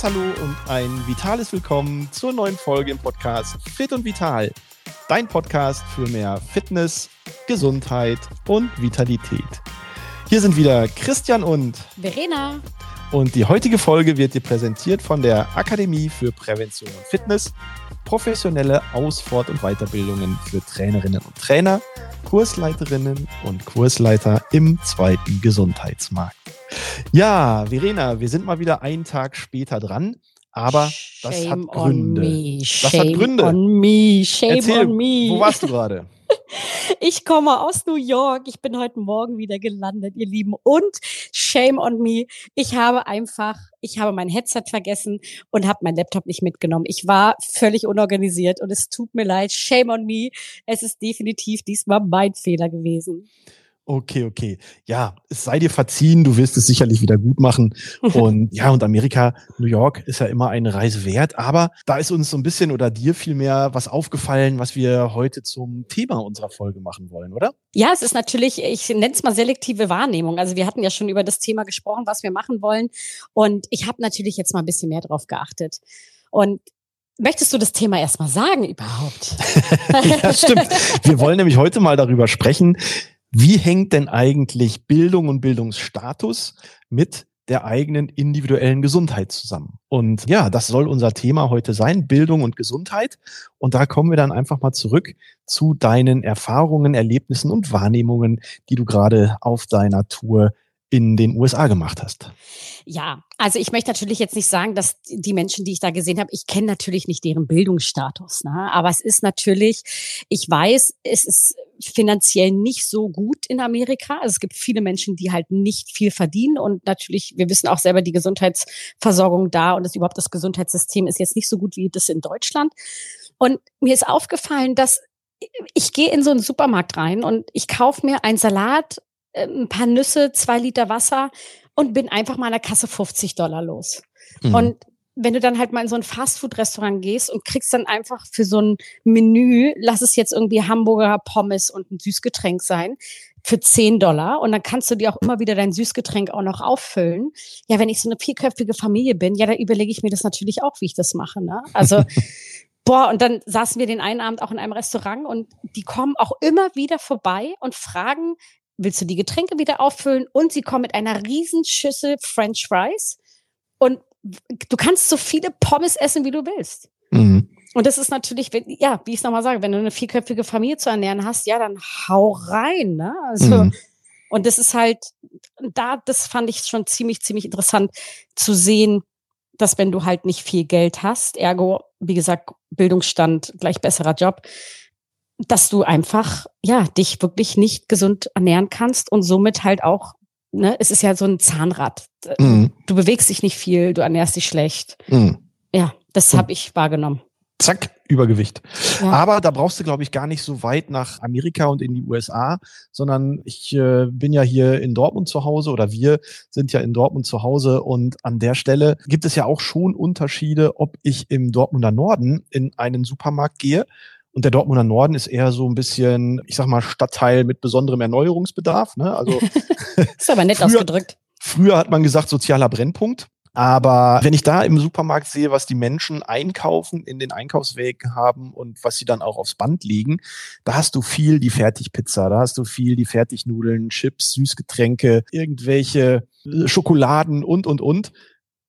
herzliches Hallo und ein vitales Willkommen zur neuen Folge im Podcast Fit und Vital. Dein Podcast für mehr Fitness, Gesundheit und Vitalität. Hier sind wieder Christian und Verena. Und die heutige Folge wird dir präsentiert von der Akademie für Prävention und Fitness. Professionelle Aus-, Fort- und Weiterbildungen für Trainerinnen und Trainer, Kursleiterinnen und Kursleiter im zweiten Gesundheitsmarkt. Ja, Verena, wir sind mal wieder einen Tag später dran. Aber das Shame hat Gründe. On me. Das Shame hat Gründe. on me. Shame Erzähl, on me. wo warst du gerade? Ich komme aus New York. Ich bin heute Morgen wieder gelandet, ihr Lieben. Und shame on me. Ich habe einfach, ich habe mein Headset vergessen und habe meinen Laptop nicht mitgenommen. Ich war völlig unorganisiert und es tut mir leid. Shame on me. Es ist definitiv diesmal mein Fehler gewesen. Okay, okay. Ja, es sei dir verziehen, du wirst es sicherlich wieder gut machen. Und ja, und Amerika, New York ist ja immer eine Reise wert. Aber da ist uns so ein bisschen oder dir vielmehr was aufgefallen, was wir heute zum Thema unserer Folge machen wollen, oder? Ja, es ist natürlich, ich nenne es mal selektive Wahrnehmung. Also wir hatten ja schon über das Thema gesprochen, was wir machen wollen. Und ich habe natürlich jetzt mal ein bisschen mehr drauf geachtet. Und Möchtest du das Thema erstmal sagen überhaupt? ja, stimmt. Wir wollen nämlich heute mal darüber sprechen, wie hängt denn eigentlich Bildung und Bildungsstatus mit der eigenen individuellen Gesundheit zusammen? Und ja, das soll unser Thema heute sein, Bildung und Gesundheit. Und da kommen wir dann einfach mal zurück zu deinen Erfahrungen, Erlebnissen und Wahrnehmungen, die du gerade auf deiner Tour in den USA gemacht hast. Ja, also ich möchte natürlich jetzt nicht sagen, dass die Menschen, die ich da gesehen habe, ich kenne natürlich nicht deren Bildungsstatus, ne? aber es ist natürlich, ich weiß, es ist finanziell nicht so gut in Amerika. Also es gibt viele Menschen, die halt nicht viel verdienen und natürlich, wir wissen auch selber, die Gesundheitsversorgung da und das überhaupt das Gesundheitssystem ist jetzt nicht so gut wie das in Deutschland. Und mir ist aufgefallen, dass ich gehe in so einen Supermarkt rein und ich kaufe mir einen Salat, ein paar Nüsse, zwei Liter Wasser und bin einfach mal an der Kasse 50 Dollar los. Mhm. Und wenn du dann halt mal in so ein Fastfood-Restaurant gehst und kriegst dann einfach für so ein Menü, lass es jetzt irgendwie Hamburger Pommes und ein Süßgetränk sein, für 10 Dollar und dann kannst du dir auch immer wieder dein Süßgetränk auch noch auffüllen. Ja, wenn ich so eine vierköpfige Familie bin, ja, dann überlege ich mir das natürlich auch, wie ich das mache. Ne? Also, boah, und dann saßen wir den einen Abend auch in einem Restaurant und die kommen auch immer wieder vorbei und fragen, willst du die Getränke wieder auffüllen? Und sie kommen mit einer riesen Schüssel French Fries und du kannst so viele Pommes essen, wie du willst. Mhm. Und das ist natürlich, ja, wie ich es nochmal sage, wenn du eine vierköpfige Familie zu ernähren hast, ja, dann hau rein, ne? Also, mhm. und das ist halt, da, das fand ich schon ziemlich, ziemlich interessant zu sehen, dass wenn du halt nicht viel Geld hast, ergo, wie gesagt, Bildungsstand gleich besserer Job, dass du einfach, ja, dich wirklich nicht gesund ernähren kannst und somit halt auch ne, es ist ja so ein Zahnrad. Mhm. Du bewegst dich nicht viel, du ernährst dich schlecht. Mhm. Ja, das habe ich wahrgenommen. Zack, Übergewicht. Ja. Aber da brauchst du, glaube ich, gar nicht so weit nach Amerika und in die USA, sondern ich äh, bin ja hier in Dortmund zu Hause oder wir sind ja in Dortmund zu Hause und an der Stelle gibt es ja auch schon Unterschiede, ob ich im Dortmunder Norden in einen Supermarkt gehe und der Dortmunder Norden ist eher so ein bisschen, ich sag mal, Stadtteil mit besonderem Erneuerungsbedarf. Ne? Also ist aber nett früher, ausgedrückt. Früher hat man gesagt, sozialer Brennpunkt. Aber wenn ich da im Supermarkt sehe, was die Menschen einkaufen, in den Einkaufswegen haben und was sie dann auch aufs Band legen, da hast du viel die Fertigpizza, da hast du viel die Fertignudeln, Chips, Süßgetränke, irgendwelche äh, Schokoladen und, und, und.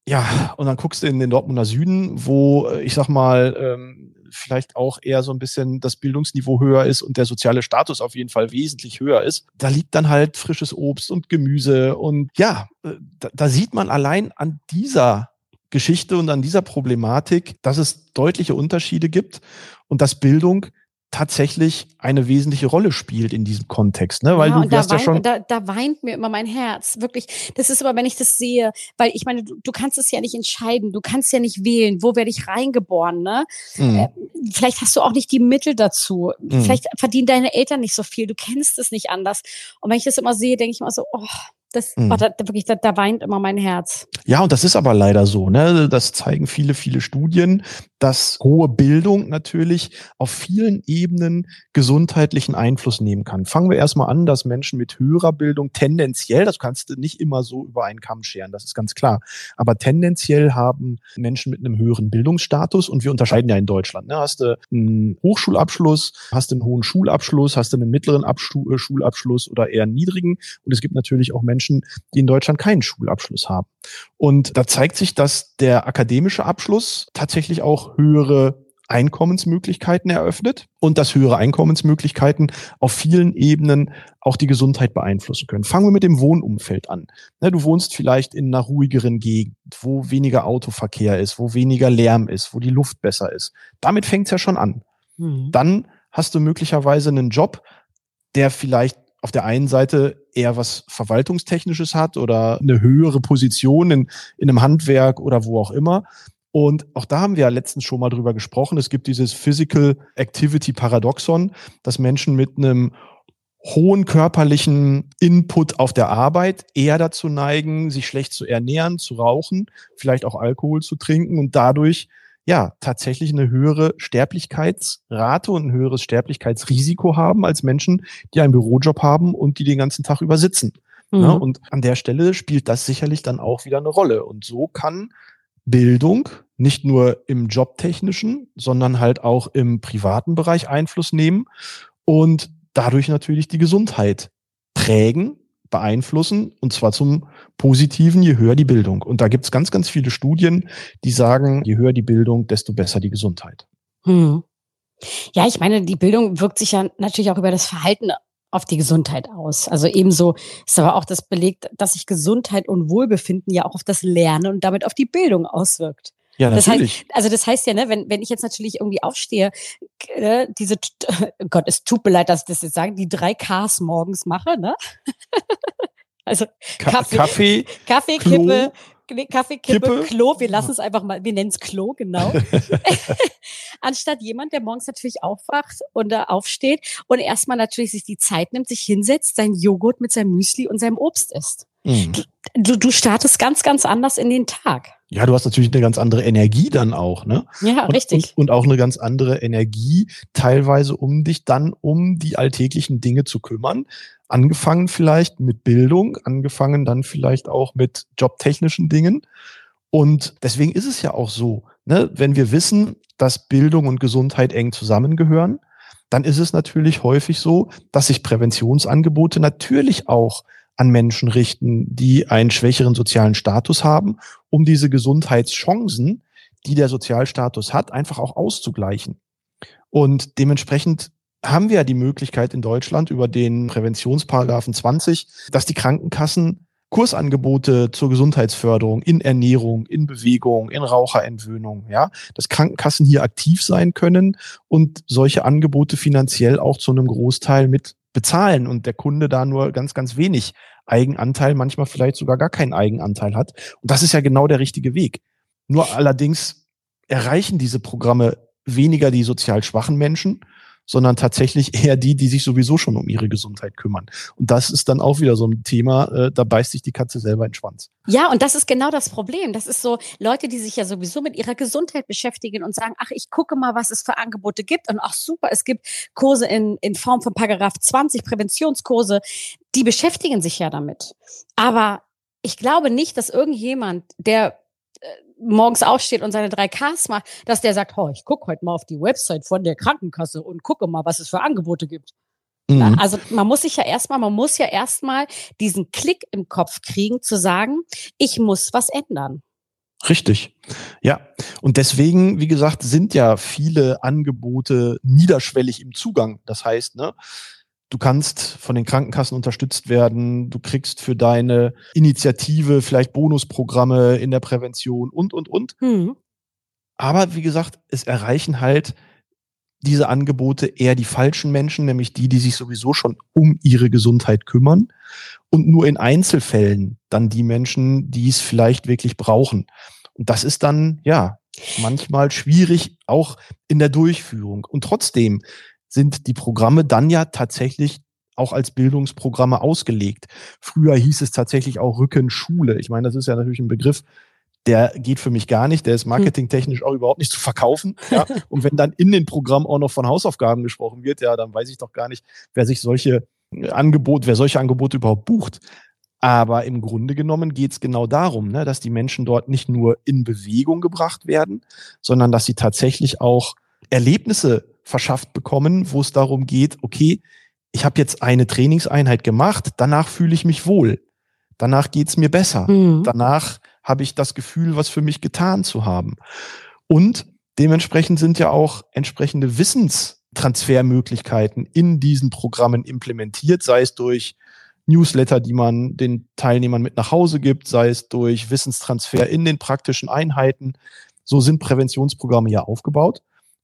Ja, und dann guckst du in den Dortmunder Süden, wo, äh, ich sag mal, ähm, vielleicht auch eher so ein bisschen das Bildungsniveau höher ist und der soziale Status auf jeden Fall wesentlich höher ist. Da liegt dann halt frisches Obst und Gemüse und ja, äh, da, da sieht man allein an dieser Geschichte und an dieser Problematik, dass es deutliche Unterschiede gibt und dass Bildung tatsächlich eine wesentliche Rolle spielt in diesem Kontext, ne? Weil ja, du da, weint, ja schon da, da weint mir immer mein Herz, wirklich. Das ist aber, wenn ich das sehe, weil ich meine, du, du kannst es ja nicht entscheiden, du kannst ja nicht wählen, wo werde ich reingeboren, ne? Mhm. Äh, vielleicht hast du auch nicht die Mittel dazu, mhm. vielleicht verdienen deine Eltern nicht so viel, du kennst es nicht anders. Und wenn ich das immer sehe, denke ich immer so, oh, das, mhm. oh, da, wirklich, da, da weint immer mein Herz. Ja, und das ist aber leider so. Ne? Das zeigen viele, viele Studien, dass hohe Bildung natürlich auf vielen Ebenen gesundheitlichen Einfluss nehmen kann. Fangen wir erstmal an, dass Menschen mit höherer Bildung tendenziell, das kannst du nicht immer so über einen Kamm scheren, das ist ganz klar, aber tendenziell haben Menschen mit einem höheren Bildungsstatus und wir unterscheiden ja in Deutschland. Ne? Hast du einen Hochschulabschluss, hast du einen hohen Schulabschluss, hast du einen mittleren Abstu äh, Schulabschluss oder eher einen niedrigen und es gibt natürlich auch Menschen, die in Deutschland keinen Schulabschluss haben. Und da zeigt sich, dass der akademische Abschluss tatsächlich auch höhere Einkommensmöglichkeiten eröffnet und dass höhere Einkommensmöglichkeiten auf vielen Ebenen auch die Gesundheit beeinflussen können. Fangen wir mit dem Wohnumfeld an. Ne, du wohnst vielleicht in einer ruhigeren Gegend, wo weniger Autoverkehr ist, wo weniger Lärm ist, wo die Luft besser ist. Damit fängt es ja schon an. Mhm. Dann hast du möglicherweise einen Job, der vielleicht auf der einen Seite eher was Verwaltungstechnisches hat oder eine höhere Position in, in einem Handwerk oder wo auch immer. Und auch da haben wir ja letztens schon mal drüber gesprochen. Es gibt dieses Physical Activity Paradoxon, dass Menschen mit einem hohen körperlichen Input auf der Arbeit eher dazu neigen, sich schlecht zu ernähren, zu rauchen, vielleicht auch Alkohol zu trinken und dadurch ja tatsächlich eine höhere Sterblichkeitsrate und ein höheres Sterblichkeitsrisiko haben als Menschen, die einen Bürojob haben und die den ganzen Tag über sitzen. Ne? Mhm. Ja, und an der Stelle spielt das sicherlich dann auch wieder eine Rolle. Und so kann Bildung nicht nur im Jobtechnischen, sondern halt auch im privaten Bereich Einfluss nehmen und dadurch natürlich die Gesundheit prägen beeinflussen und zwar zum Positiven, je höher die Bildung. Und da gibt es ganz, ganz viele Studien, die sagen, je höher die Bildung, desto besser die Gesundheit. Hm. Ja, ich meine, die Bildung wirkt sich ja natürlich auch über das Verhalten auf die Gesundheit aus. Also ebenso ist aber auch das belegt, dass sich Gesundheit und Wohlbefinden ja auch auf das Lernen und damit auf die Bildung auswirkt. Ja, natürlich. Das heißt, also das heißt ja, ne, wenn, wenn ich jetzt natürlich irgendwie aufstehe, äh, diese, oh Gott, es tut mir leid, dass ich das jetzt sage, die drei Ks morgens mache, ne? also Kaffee, Kaffee, Kaffee Kippe, Kaffee, Kippe, Kippe, Klo, wir lassen es einfach mal, wir nennen es Klo, genau. Anstatt jemand, der morgens natürlich aufwacht und da aufsteht und erstmal natürlich sich die Zeit nimmt, sich hinsetzt, sein Joghurt mit seinem Müsli und seinem Obst isst. Mhm. Du, du startest ganz, ganz anders in den Tag. Ja, du hast natürlich eine ganz andere Energie dann auch, ne? Ja, und, richtig. Und, und, auch eine ganz andere Energie, teilweise um dich dann um die alltäglichen Dinge zu kümmern. Angefangen vielleicht mit Bildung, angefangen dann vielleicht auch mit jobtechnischen Dingen. Und deswegen ist es ja auch so, ne, wenn wir wissen, dass Bildung und Gesundheit eng zusammengehören, dann ist es natürlich häufig so, dass sich Präventionsangebote natürlich auch an Menschen richten, die einen schwächeren sozialen Status haben, um diese Gesundheitschancen, die der Sozialstatus hat, einfach auch auszugleichen. Und dementsprechend haben wir ja die Möglichkeit in Deutschland über den Präventionsparagraphen 20, dass die Krankenkassen Kursangebote zur Gesundheitsförderung in Ernährung, in Bewegung, in Raucherentwöhnung, ja, dass Krankenkassen hier aktiv sein können und solche Angebote finanziell auch zu einem Großteil mit bezahlen und der Kunde da nur ganz, ganz wenig Eigenanteil, manchmal vielleicht sogar gar keinen Eigenanteil hat. Und das ist ja genau der richtige Weg. Nur allerdings erreichen diese Programme weniger die sozial schwachen Menschen, sondern tatsächlich eher die, die sich sowieso schon um ihre Gesundheit kümmern. Und das ist dann auch wieder so ein Thema, äh, da beißt sich die Katze selber in den Schwanz. Ja, und das ist genau das Problem. Das ist so Leute, die sich ja sowieso mit ihrer Gesundheit beschäftigen und sagen, ach, ich gucke mal, was es für Angebote gibt. Und ach super, es gibt Kurse in, in Form von Paragraph 20, Präventionskurse. Die beschäftigen sich ja damit. Aber ich glaube nicht, dass irgendjemand, der morgens aufsteht und seine drei Ks macht, dass der sagt, oh, ich gucke heute mal auf die Website von der Krankenkasse und gucke mal, was es für Angebote gibt. Mhm. Also man muss sich ja erstmal, man muss ja erstmal diesen Klick im Kopf kriegen, zu sagen, ich muss was ändern. Richtig. Ja. Und deswegen, wie gesagt, sind ja viele Angebote niederschwellig im Zugang. Das heißt, ne, Du kannst von den Krankenkassen unterstützt werden. Du kriegst für deine Initiative vielleicht Bonusprogramme in der Prävention und, und, und. Mhm. Aber wie gesagt, es erreichen halt diese Angebote eher die falschen Menschen, nämlich die, die sich sowieso schon um ihre Gesundheit kümmern und nur in Einzelfällen dann die Menschen, die es vielleicht wirklich brauchen. Und das ist dann, ja, manchmal schwierig, auch in der Durchführung. Und trotzdem sind die Programme dann ja tatsächlich auch als Bildungsprogramme ausgelegt. Früher hieß es tatsächlich auch Rückenschule. Ich meine, das ist ja natürlich ein Begriff, der geht für mich gar nicht, der ist hm. marketingtechnisch auch überhaupt nicht zu verkaufen. Ja? Und wenn dann in den Programm auch noch von Hausaufgaben gesprochen wird, ja, dann weiß ich doch gar nicht, wer sich solche äh, Angebote, wer solche Angebote überhaupt bucht. Aber im Grunde genommen geht es genau darum, ne, dass die Menschen dort nicht nur in Bewegung gebracht werden, sondern dass sie tatsächlich auch Erlebnisse verschafft bekommen, wo es darum geht, okay, ich habe jetzt eine Trainingseinheit gemacht, danach fühle ich mich wohl, danach geht's mir besser, mhm. danach habe ich das Gefühl, was für mich getan zu haben. Und dementsprechend sind ja auch entsprechende Wissenstransfermöglichkeiten in diesen Programmen implementiert, sei es durch Newsletter, die man den Teilnehmern mit nach Hause gibt, sei es durch Wissenstransfer in den praktischen Einheiten. So sind Präventionsprogramme ja aufgebaut.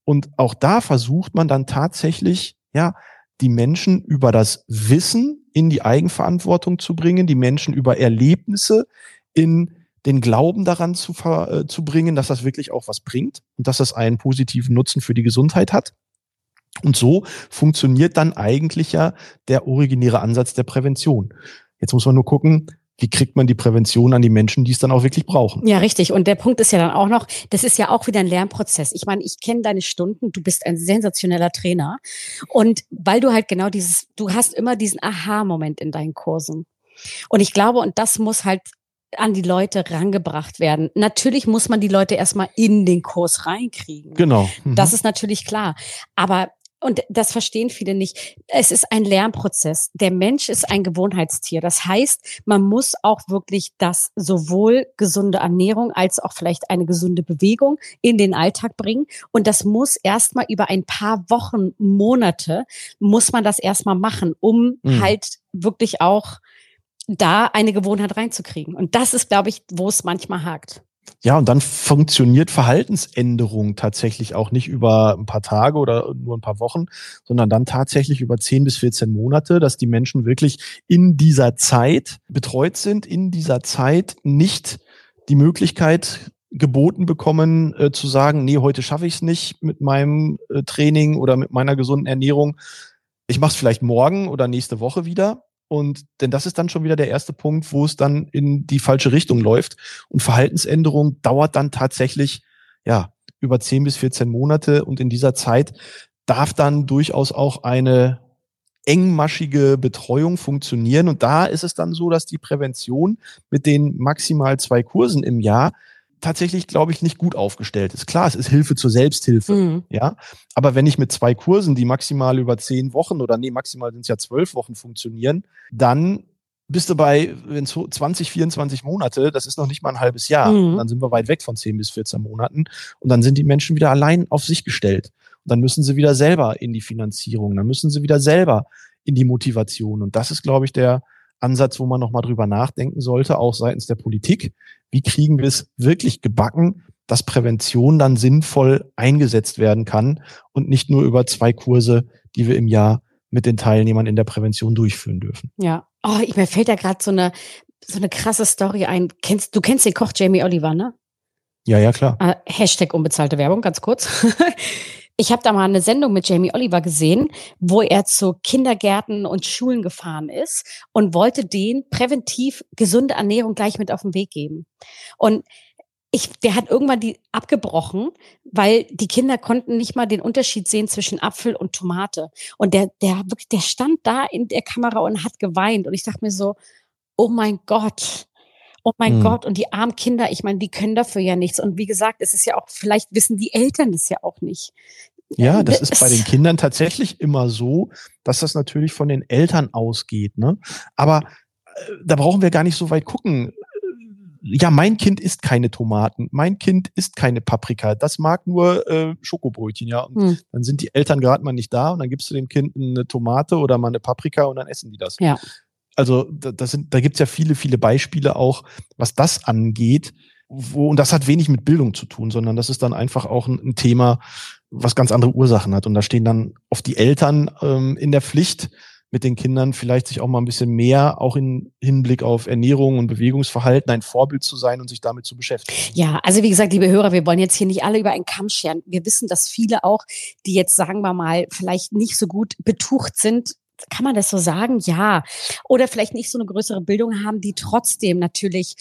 Und auch da versucht man dann tatsächlich, ja, die Menschen über das Wissen in die Eigenverantwortung zu bringen, die Menschen über Erlebnisse in den Glauben daran zu, äh, zu bringen, dass das wirklich auch was bringt und dass das einen positiven Nutzen für die Gesundheit hat. Und so funktioniert dann eigentlich ja der originäre Ansatz der Prävention. Jetzt muss man nur gucken, wie kriegt man die Prävention an die Menschen, die es dann auch wirklich brauchen. Ja, richtig. Und der Punkt ist ja dann auch noch, das ist ja auch wieder ein Lernprozess. Ich meine, ich kenne deine Stunden, du bist ein sensationeller Trainer. Und weil du halt genau dieses, du hast immer diesen Aha-Moment in deinen Kursen. Und ich glaube, und das muss halt an die Leute rangebracht werden. Natürlich muss man die Leute erstmal in den Kurs reinkriegen. Genau. Mhm. Das ist natürlich klar. Aber und das verstehen viele nicht. Es ist ein Lernprozess. Der Mensch ist ein Gewohnheitstier. Das heißt, man muss auch wirklich das sowohl gesunde Ernährung als auch vielleicht eine gesunde Bewegung in den Alltag bringen. Und das muss erstmal über ein paar Wochen, Monate, muss man das erstmal machen, um mhm. halt wirklich auch da eine Gewohnheit reinzukriegen. Und das ist, glaube ich, wo es manchmal hakt. Ja, und dann funktioniert Verhaltensänderung tatsächlich auch nicht über ein paar Tage oder nur ein paar Wochen, sondern dann tatsächlich über 10 bis 14 Monate, dass die Menschen wirklich in dieser Zeit betreut sind, in dieser Zeit nicht die Möglichkeit geboten bekommen, äh, zu sagen, nee, heute schaffe ich es nicht mit meinem äh, Training oder mit meiner gesunden Ernährung. Ich mache es vielleicht morgen oder nächste Woche wieder, und denn das ist dann schon wieder der erste Punkt, wo es dann in die falsche Richtung läuft. Und Verhaltensänderung dauert dann tatsächlich, ja, über 10 bis 14 Monate. Und in dieser Zeit darf dann durchaus auch eine engmaschige Betreuung funktionieren. Und da ist es dann so, dass die Prävention mit den maximal zwei Kursen im Jahr tatsächlich, glaube ich, nicht gut aufgestellt ist. Klar, es ist Hilfe zur Selbsthilfe, mhm. ja. Aber wenn ich mit zwei Kursen, die maximal über zehn Wochen oder nee, maximal sind es ja zwölf Wochen funktionieren, dann bist du bei, wenn 20, 24 Monate, das ist noch nicht mal ein halbes Jahr. Mhm. Dann sind wir weit weg von 10 bis 14 Monaten. Und dann sind die Menschen wieder allein auf sich gestellt. Und dann müssen sie wieder selber in die Finanzierung, dann müssen sie wieder selber in die Motivation. Und das ist, glaube ich, der, Ansatz, wo man nochmal drüber nachdenken sollte, auch seitens der Politik. Wie kriegen wir es wirklich gebacken, dass Prävention dann sinnvoll eingesetzt werden kann und nicht nur über zwei Kurse, die wir im Jahr mit den Teilnehmern in der Prävention durchführen dürfen. Ja, oh, mir fällt da gerade so eine so eine krasse Story ein. Kennst du kennst den Koch Jamie Oliver, ne? Ja, ja, klar. Äh, Hashtag unbezahlte Werbung, ganz kurz. Ich habe da mal eine Sendung mit Jamie Oliver gesehen, wo er zu Kindergärten und Schulen gefahren ist und wollte denen präventiv gesunde Ernährung gleich mit auf den Weg geben. Und ich, der hat irgendwann die abgebrochen, weil die Kinder konnten nicht mal den Unterschied sehen zwischen Apfel und Tomate. Und der, der der stand da in der Kamera und hat geweint. Und ich dachte mir so, oh mein Gott, oh mein mhm. Gott, und die armen Kinder, ich meine, die können dafür ja nichts. Und wie gesagt, es ist ja auch, vielleicht wissen die Eltern das ja auch nicht. Ja, das ist bei den Kindern tatsächlich immer so, dass das natürlich von den Eltern ausgeht. Ne? Aber äh, da brauchen wir gar nicht so weit gucken. Ja, mein Kind isst keine Tomaten, mein Kind isst keine Paprika, das mag nur äh, Schokobrötchen, ja. Und hm. dann sind die Eltern gerade mal nicht da und dann gibst du dem Kind eine Tomate oder mal eine Paprika und dann essen die das. Ja. Also da, sind, da gibt's ja viele, viele Beispiele auch, was das angeht. Wo, und das hat wenig mit Bildung zu tun, sondern das ist dann einfach auch ein, ein Thema, was ganz andere Ursachen hat. Und da stehen dann oft die Eltern ähm, in der Pflicht, mit den Kindern vielleicht sich auch mal ein bisschen mehr, auch in Hinblick auf Ernährung und Bewegungsverhalten, ein Vorbild zu sein und sich damit zu beschäftigen. Ja, also wie gesagt, liebe Hörer, wir wollen jetzt hier nicht alle über einen Kamm scheren. Wir wissen, dass viele auch, die jetzt, sagen wir mal, vielleicht nicht so gut betucht sind, kann man das so sagen? Ja. Oder vielleicht nicht so eine größere Bildung haben, die trotzdem natürlich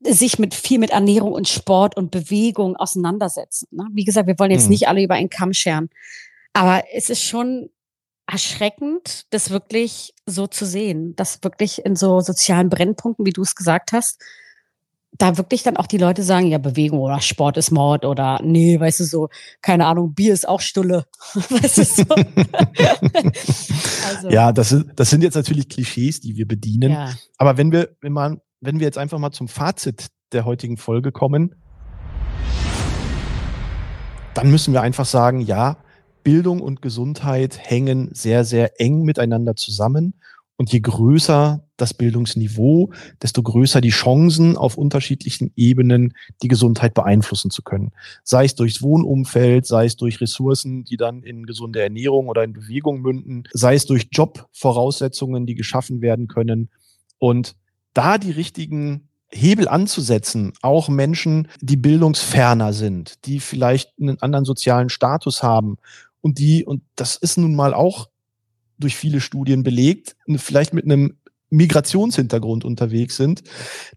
sich mit viel mit Ernährung und Sport und Bewegung auseinandersetzen. Ne? Wie gesagt, wir wollen jetzt hm. nicht alle über einen Kamm scheren. Aber es ist schon erschreckend, das wirklich so zu sehen, dass wirklich in so sozialen Brennpunkten, wie du es gesagt hast, da wirklich dann auch die Leute sagen, ja, Bewegung oder Sport ist Mord oder nee, weißt du so, keine Ahnung, Bier ist auch Stulle. weißt du so? also. Ja, das, ist, das sind jetzt natürlich Klischees, die wir bedienen. Ja. Aber wenn wir, wenn man, wenn wir jetzt einfach mal zum Fazit der heutigen Folge kommen, dann müssen wir einfach sagen, ja, Bildung und Gesundheit hängen sehr, sehr eng miteinander zusammen. Und je größer das Bildungsniveau, desto größer die Chancen, auf unterschiedlichen Ebenen die Gesundheit beeinflussen zu können. Sei es durchs Wohnumfeld, sei es durch Ressourcen, die dann in gesunde Ernährung oder in Bewegung münden, sei es durch Jobvoraussetzungen, die geschaffen werden können. Und da die richtigen Hebel anzusetzen, auch Menschen, die bildungsferner sind, die vielleicht einen anderen sozialen Status haben und die, und das ist nun mal auch durch viele Studien belegt, vielleicht mit einem Migrationshintergrund unterwegs sind,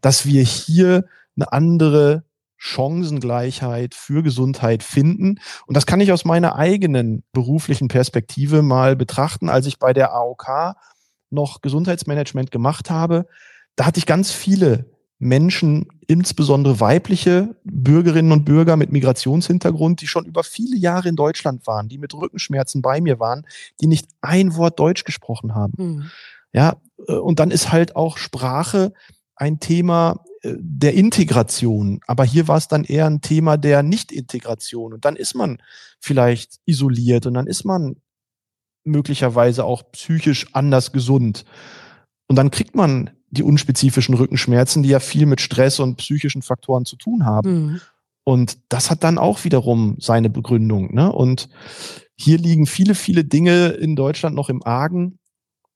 dass wir hier eine andere Chancengleichheit für Gesundheit finden. Und das kann ich aus meiner eigenen beruflichen Perspektive mal betrachten. Als ich bei der AOK noch Gesundheitsmanagement gemacht habe, da hatte ich ganz viele Menschen, insbesondere weibliche Bürgerinnen und Bürger mit Migrationshintergrund, die schon über viele Jahre in Deutschland waren, die mit Rückenschmerzen bei mir waren, die nicht ein Wort Deutsch gesprochen haben. Mhm. Ja, äh, und dann ist halt auch Sprache ein Thema äh, der Integration. Aber hier war es dann eher ein Thema der Nicht-Integration. Und dann ist man vielleicht isoliert und dann ist man möglicherweise auch psychisch anders gesund. Und dann kriegt man die unspezifischen Rückenschmerzen, die ja viel mit Stress und psychischen Faktoren zu tun haben. Mhm. Und das hat dann auch wiederum seine Begründung. Ne? Und hier liegen viele, viele Dinge in Deutschland noch im Argen,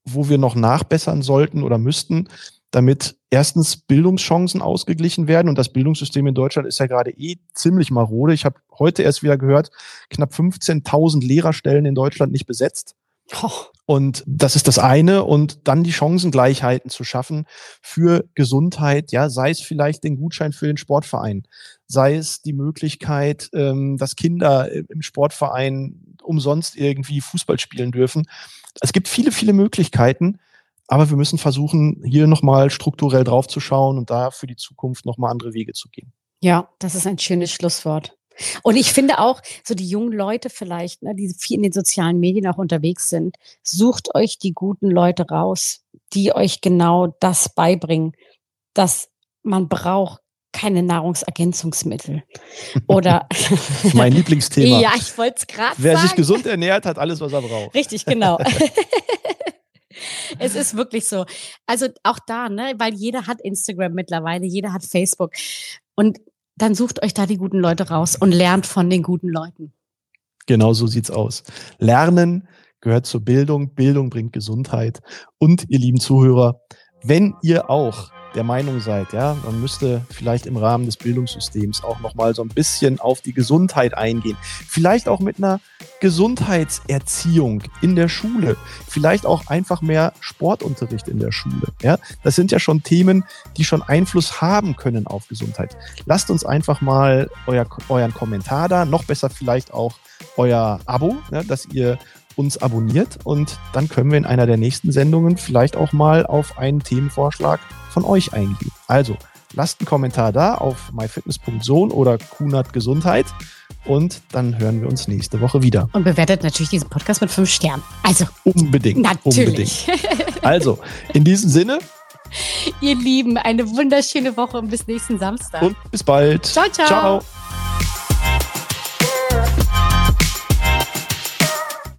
wo wir noch nachbessern sollten oder müssten, damit erstens Bildungschancen ausgeglichen werden. Und das Bildungssystem in Deutschland ist ja gerade eh ziemlich marode. Ich habe heute erst wieder gehört, knapp 15.000 Lehrerstellen in Deutschland nicht besetzt. Oh. Und das ist das eine. Und dann die Chancengleichheiten zu schaffen für Gesundheit, ja, sei es vielleicht den Gutschein für den Sportverein, sei es die Möglichkeit, ähm, dass Kinder im Sportverein umsonst irgendwie Fußball spielen dürfen. Es gibt viele, viele Möglichkeiten. Aber wir müssen versuchen, hier nochmal strukturell draufzuschauen und da für die Zukunft nochmal andere Wege zu gehen. Ja, das ist ein schönes Schlusswort. Und ich finde auch, so die jungen Leute vielleicht, ne, die viel in den sozialen Medien auch unterwegs sind, sucht euch die guten Leute raus, die euch genau das beibringen, dass man braucht keine Nahrungsergänzungsmittel. Oder mein Lieblingsthema. ja, ich wollte es gerade Wer sich gesund ernährt, hat alles, was er braucht. Richtig, genau. es ist wirklich so. Also auch da, ne, weil jeder hat Instagram mittlerweile, jeder hat Facebook. Und dann sucht euch da die guten Leute raus und lernt von den guten Leuten. Genau so sieht's aus. Lernen gehört zur Bildung. Bildung bringt Gesundheit. Und ihr lieben Zuhörer, wenn ihr auch der Meinung seid, ja, man müsste vielleicht im Rahmen des Bildungssystems auch nochmal so ein bisschen auf die Gesundheit eingehen. Vielleicht auch mit einer Gesundheitserziehung in der Schule. Vielleicht auch einfach mehr Sportunterricht in der Schule. Ja, das sind ja schon Themen, die schon Einfluss haben können auf Gesundheit. Lasst uns einfach mal euer, euren Kommentar da, noch besser vielleicht auch euer Abo, ja, dass ihr uns abonniert und dann können wir in einer der nächsten Sendungen vielleicht auch mal auf einen Themenvorschlag von euch eingehen. Also lasst einen Kommentar da auf myfitness.zone oder Kunert Gesundheit und dann hören wir uns nächste Woche wieder. Und bewertet natürlich diesen Podcast mit fünf Sternen. Also unbedingt. Natürlich. Unbedingt. Also in diesem Sinne. Ihr Lieben, eine wunderschöne Woche und bis nächsten Samstag. Und bis bald. Ciao, ciao. Ciao.